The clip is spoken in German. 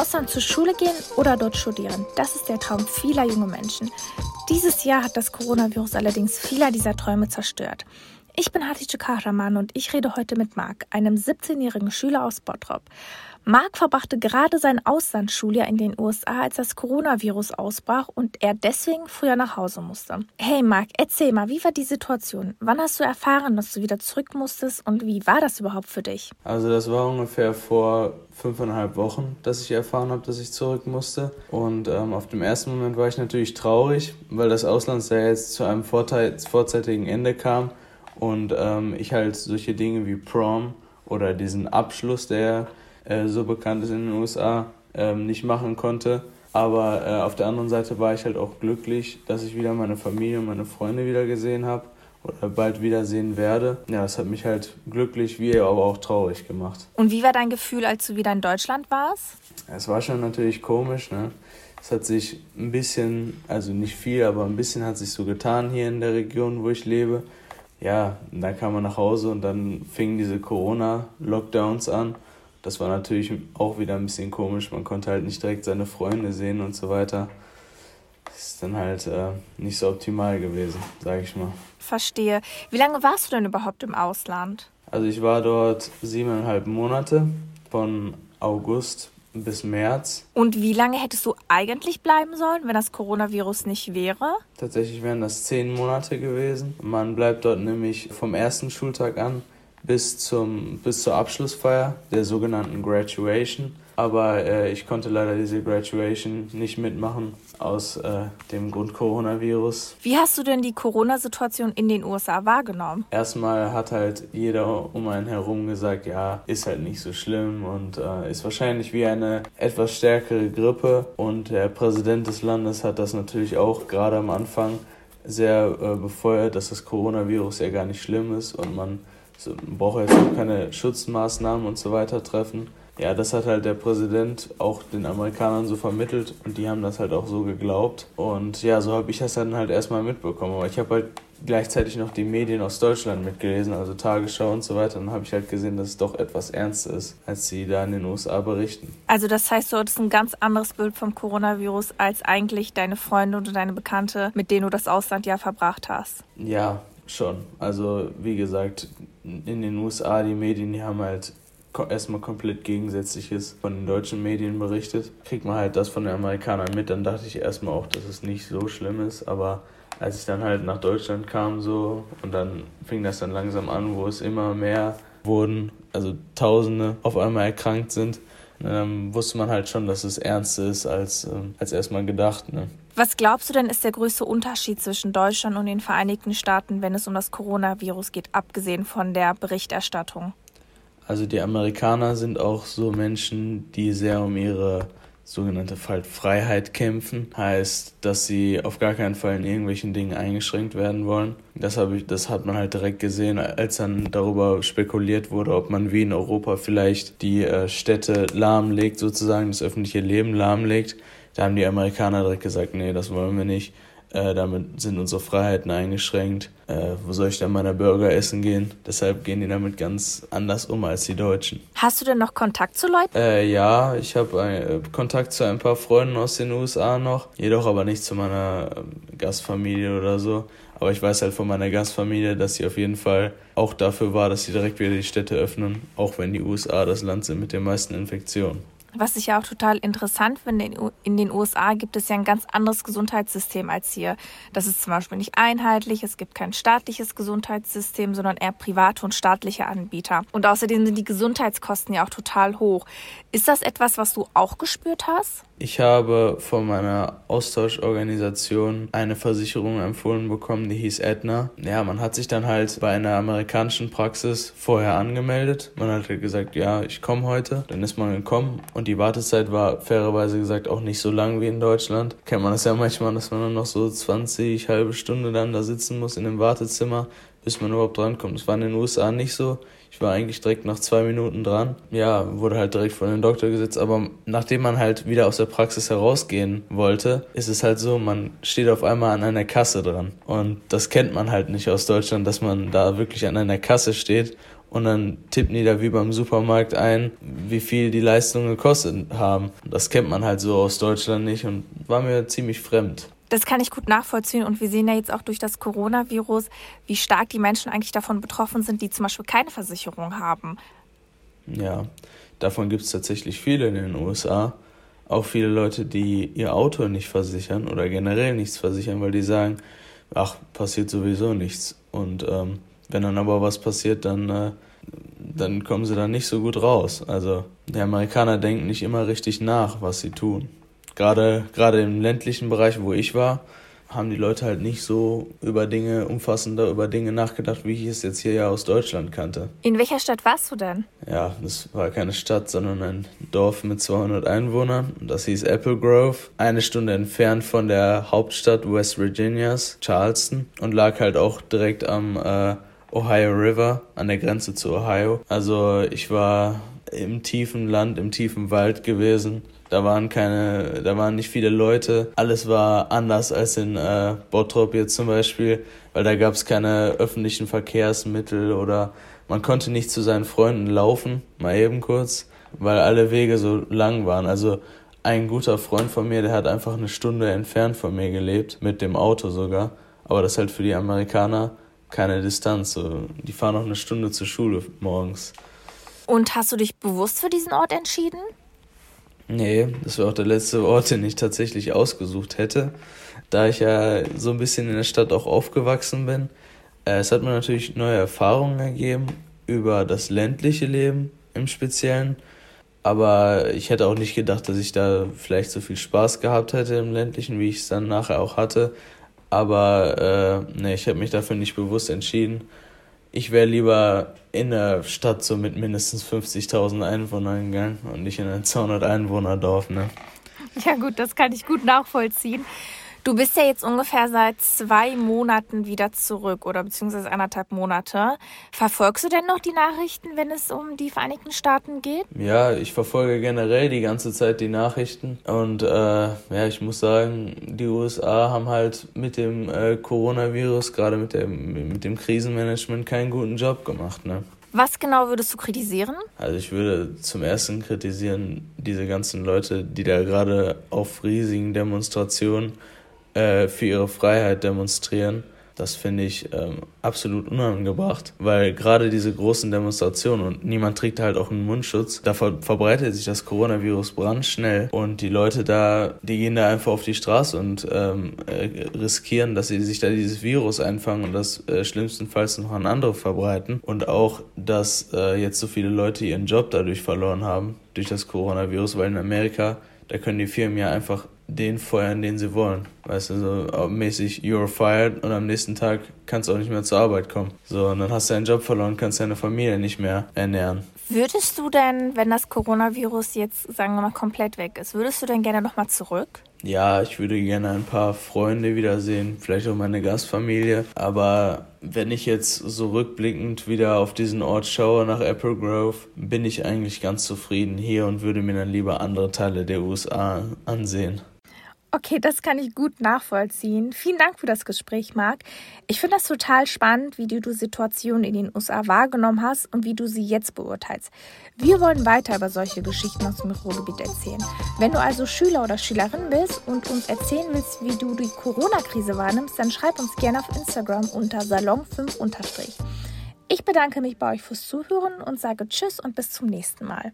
Ausland zur Schule gehen oder dort studieren. Das ist der Traum vieler junger Menschen. Dieses Jahr hat das Coronavirus allerdings vieler dieser Träume zerstört. Ich bin Hatice Kahraman und ich rede heute mit Marc, einem 17-jährigen Schüler aus Bottrop. Marc verbrachte gerade sein Auslandsschuljahr in den USA, als das Coronavirus ausbrach und er deswegen früher nach Hause musste. Hey Marc, erzähl mal, wie war die Situation? Wann hast du erfahren, dass du wieder zurück musstest und wie war das überhaupt für dich? Also das war ungefähr vor fünfeinhalb Wochen, dass ich erfahren habe, dass ich zurück musste. Und ähm, auf dem ersten Moment war ich natürlich traurig, weil das Auslandsjahr jetzt zu einem vorzeitigen Ende kam und ähm, ich halt solche Dinge wie Prom oder diesen Abschluss, der äh, so bekannt ist in den USA, ähm, nicht machen konnte. Aber äh, auf der anderen Seite war ich halt auch glücklich, dass ich wieder meine Familie und meine Freunde wieder gesehen habe oder bald wiedersehen werde. Ja, das hat mich halt glücklich, wie aber auch traurig gemacht. Und wie war dein Gefühl, als du wieder in Deutschland warst? Es war schon natürlich komisch, ne? Es hat sich ein bisschen, also nicht viel, aber ein bisschen hat sich so getan hier in der Region, wo ich lebe ja, dann kam man nach Hause und dann fingen diese Corona-Lockdowns an. Das war natürlich auch wieder ein bisschen komisch. Man konnte halt nicht direkt seine Freunde sehen und so weiter. Das ist dann halt äh, nicht so optimal gewesen, sage ich mal. Verstehe. Wie lange warst du denn überhaupt im Ausland? Also ich war dort siebeneinhalb Monate, von August bis März. Und wie lange hättest du eigentlich bleiben sollen, wenn das Coronavirus nicht wäre? Tatsächlich wären das zehn Monate gewesen. Man bleibt dort nämlich vom ersten Schultag an bis, zum, bis zur Abschlussfeier der sogenannten Graduation. Aber äh, ich konnte leider diese Graduation nicht mitmachen aus äh, dem Grund Coronavirus. Wie hast du denn die Corona-Situation in den USA wahrgenommen? Erstmal hat halt jeder um einen herum gesagt, ja, ist halt nicht so schlimm und äh, ist wahrscheinlich wie eine etwas stärkere Grippe. Und der Präsident des Landes hat das natürlich auch gerade am Anfang sehr äh, befeuert, dass das Coronavirus ja gar nicht schlimm ist und man braucht jetzt auch keine Schutzmaßnahmen und so weiter treffen ja, das hat halt der Präsident auch den Amerikanern so vermittelt und die haben das halt auch so geglaubt. Und ja, so habe ich das dann halt erstmal mitbekommen. Aber ich habe halt gleichzeitig noch die Medien aus Deutschland mitgelesen, also Tagesschau und so weiter. Und dann habe ich halt gesehen, dass es doch etwas ernster ist, als sie da in den USA berichten. Also das heißt, du hattest ein ganz anderes Bild vom Coronavirus als eigentlich deine Freunde und deine Bekannte, mit denen du das Ausland ja verbracht hast. Ja, schon. Also wie gesagt, in den USA, die Medien, die haben halt erstmal komplett Gegensätzliches von den deutschen Medien berichtet. Kriegt man halt das von den Amerikanern mit, dann dachte ich erstmal auch, dass es nicht so schlimm ist, aber als ich dann halt nach Deutschland kam so und dann fing das dann langsam an, wo es immer mehr wurden, also Tausende auf einmal erkrankt sind, dann wusste man halt schon, dass es ernster ist als, ähm, als erstmal gedacht. Ne? Was glaubst du denn ist der größte Unterschied zwischen Deutschland und den Vereinigten Staaten, wenn es um das Coronavirus geht, abgesehen von der Berichterstattung? Also die Amerikaner sind auch so Menschen, die sehr um ihre sogenannte Freiheit kämpfen. Heißt, dass sie auf gar keinen Fall in irgendwelchen Dingen eingeschränkt werden wollen. Das, habe ich, das hat man halt direkt gesehen, als dann darüber spekuliert wurde, ob man wie in Europa vielleicht die äh, Städte lahmlegt, sozusagen das öffentliche Leben lahmlegt. Da haben die Amerikaner direkt gesagt, nee, das wollen wir nicht. Äh, damit sind unsere Freiheiten eingeschränkt. Äh, wo soll ich dann meiner Burger essen gehen? Deshalb gehen die damit ganz anders um als die Deutschen. Hast du denn noch Kontakt zu Leuten? Äh, ja, ich habe äh, Kontakt zu ein paar Freunden aus den USA noch, jedoch aber nicht zu meiner ähm, Gastfamilie oder so. Aber ich weiß halt von meiner Gastfamilie, dass sie auf jeden Fall auch dafür war, dass sie direkt wieder die Städte öffnen, auch wenn die USA das Land sind mit den meisten Infektionen. Was ich ja auch total interessant finde, in den USA gibt es ja ein ganz anderes Gesundheitssystem als hier. Das ist zum Beispiel nicht einheitlich, es gibt kein staatliches Gesundheitssystem, sondern eher private und staatliche Anbieter. Und außerdem sind die Gesundheitskosten ja auch total hoch. Ist das etwas, was du auch gespürt hast? Ich habe von meiner Austauschorganisation eine Versicherung empfohlen bekommen, die hieß Aetna. Ja, man hat sich dann halt bei einer amerikanischen Praxis vorher angemeldet. Man hat halt gesagt, ja, ich komme heute. Dann ist man gekommen und die Wartezeit war fairerweise gesagt auch nicht so lang wie in Deutschland. Kennt man das ja manchmal, dass man dann noch so 20, halbe Stunde dann da sitzen muss in dem Wartezimmer, bis man überhaupt drankommt. Das war in den USA nicht so. Ich war eigentlich direkt nach zwei Minuten dran. Ja, wurde halt direkt vor den Doktor gesetzt. Aber nachdem man halt wieder aus der Praxis herausgehen wollte, ist es halt so, man steht auf einmal an einer Kasse dran. Und das kennt man halt nicht aus Deutschland, dass man da wirklich an einer Kasse steht und dann tippen die da wie beim Supermarkt ein, wie viel die Leistungen gekostet haben. Das kennt man halt so aus Deutschland nicht und war mir ziemlich fremd. Das kann ich gut nachvollziehen und wir sehen ja jetzt auch durch das Coronavirus, wie stark die Menschen eigentlich davon betroffen sind, die zum Beispiel keine Versicherung haben. Ja, davon gibt es tatsächlich viele in den USA. Auch viele Leute, die ihr Auto nicht versichern oder generell nichts versichern, weil die sagen, ach, passiert sowieso nichts. Und ähm, wenn dann aber was passiert, dann, äh, dann kommen sie da nicht so gut raus. Also die Amerikaner denken nicht immer richtig nach, was sie tun. Gerade, gerade im ländlichen Bereich, wo ich war, haben die Leute halt nicht so über Dinge, umfassender über Dinge nachgedacht, wie ich es jetzt hier ja aus Deutschland kannte. In welcher Stadt warst du denn? Ja, das war keine Stadt, sondern ein Dorf mit 200 Einwohnern. Das hieß Apple Grove. Eine Stunde entfernt von der Hauptstadt West Virginias, Charleston. Und lag halt auch direkt am äh, Ohio River, an der Grenze zu Ohio. Also ich war im tiefen Land, im tiefen Wald gewesen da waren keine, da waren nicht viele Leute. Alles war anders als in äh, Bottrop jetzt zum Beispiel, weil da gab es keine öffentlichen Verkehrsmittel oder man konnte nicht zu seinen Freunden laufen, mal eben kurz, weil alle Wege so lang waren. Also ein guter Freund von mir, der hat einfach eine Stunde entfernt von mir gelebt, mit dem Auto sogar. Aber das ist halt für die Amerikaner keine Distanz. So. Die fahren noch eine Stunde zur Schule morgens. Und hast du dich bewusst für diesen Ort entschieden? Nee, das war auch der letzte Ort, den ich tatsächlich ausgesucht hätte, da ich ja so ein bisschen in der Stadt auch aufgewachsen bin. Äh, es hat mir natürlich neue Erfahrungen ergeben über das ländliche Leben im Speziellen, aber ich hätte auch nicht gedacht, dass ich da vielleicht so viel Spaß gehabt hätte im ländlichen, wie ich es dann nachher auch hatte. Aber äh, nee, ich habe mich dafür nicht bewusst entschieden ich wäre lieber in der Stadt so mit mindestens 50.000 Einwohnern gegangen und nicht in ein 200 Einwohner Dorf, ne? Ja gut, das kann ich gut nachvollziehen. Du bist ja jetzt ungefähr seit zwei Monaten wieder zurück oder beziehungsweise anderthalb Monate. Verfolgst du denn noch die Nachrichten, wenn es um die Vereinigten Staaten geht? Ja, ich verfolge generell die ganze Zeit die Nachrichten und äh, ja, ich muss sagen, die USA haben halt mit dem äh, Coronavirus, gerade mit, mit dem Krisenmanagement, keinen guten Job gemacht. Ne? Was genau würdest du kritisieren? Also ich würde zum ersten kritisieren diese ganzen Leute, die da gerade auf riesigen Demonstrationen äh, für ihre Freiheit demonstrieren. Das finde ich ähm, absolut unangebracht, weil gerade diese großen Demonstrationen und niemand trägt halt auch einen Mundschutz, da ver verbreitet sich das Coronavirus brandschnell und die Leute da, die gehen da einfach auf die Straße und ähm, äh, riskieren, dass sie sich da dieses Virus einfangen und das äh, schlimmstenfalls noch an andere verbreiten und auch, dass äh, jetzt so viele Leute ihren Job dadurch verloren haben durch das Coronavirus, weil in Amerika da können die Firmen ja einfach den feuern, den sie wollen. Weißt du, so mäßig, you're fired und am nächsten Tag kannst du auch nicht mehr zur Arbeit kommen. So, und dann hast du deinen Job verloren, kannst deine Familie nicht mehr ernähren. Würdest du denn, wenn das Coronavirus jetzt, sagen wir mal, komplett weg ist, würdest du denn gerne nochmal zurück? Ja, ich würde gerne ein paar Freunde wiedersehen, vielleicht auch meine Gastfamilie. Aber wenn ich jetzt so rückblickend wieder auf diesen Ort schaue, nach Apple Grove, bin ich eigentlich ganz zufrieden hier und würde mir dann lieber andere Teile der USA ansehen. Okay, das kann ich gut nachvollziehen. Vielen Dank für das Gespräch, Marc. Ich finde das total spannend, wie du die Situation in den USA wahrgenommen hast und wie du sie jetzt beurteilst. Wir wollen weiter über solche Geschichten aus dem Ruhrgebiet erzählen. Wenn du also Schüler oder Schülerin bist und uns erzählen willst, wie du die Corona-Krise wahrnimmst, dann schreib uns gerne auf Instagram unter Salon5 Ich bedanke mich bei euch fürs Zuhören und sage Tschüss und bis zum nächsten Mal.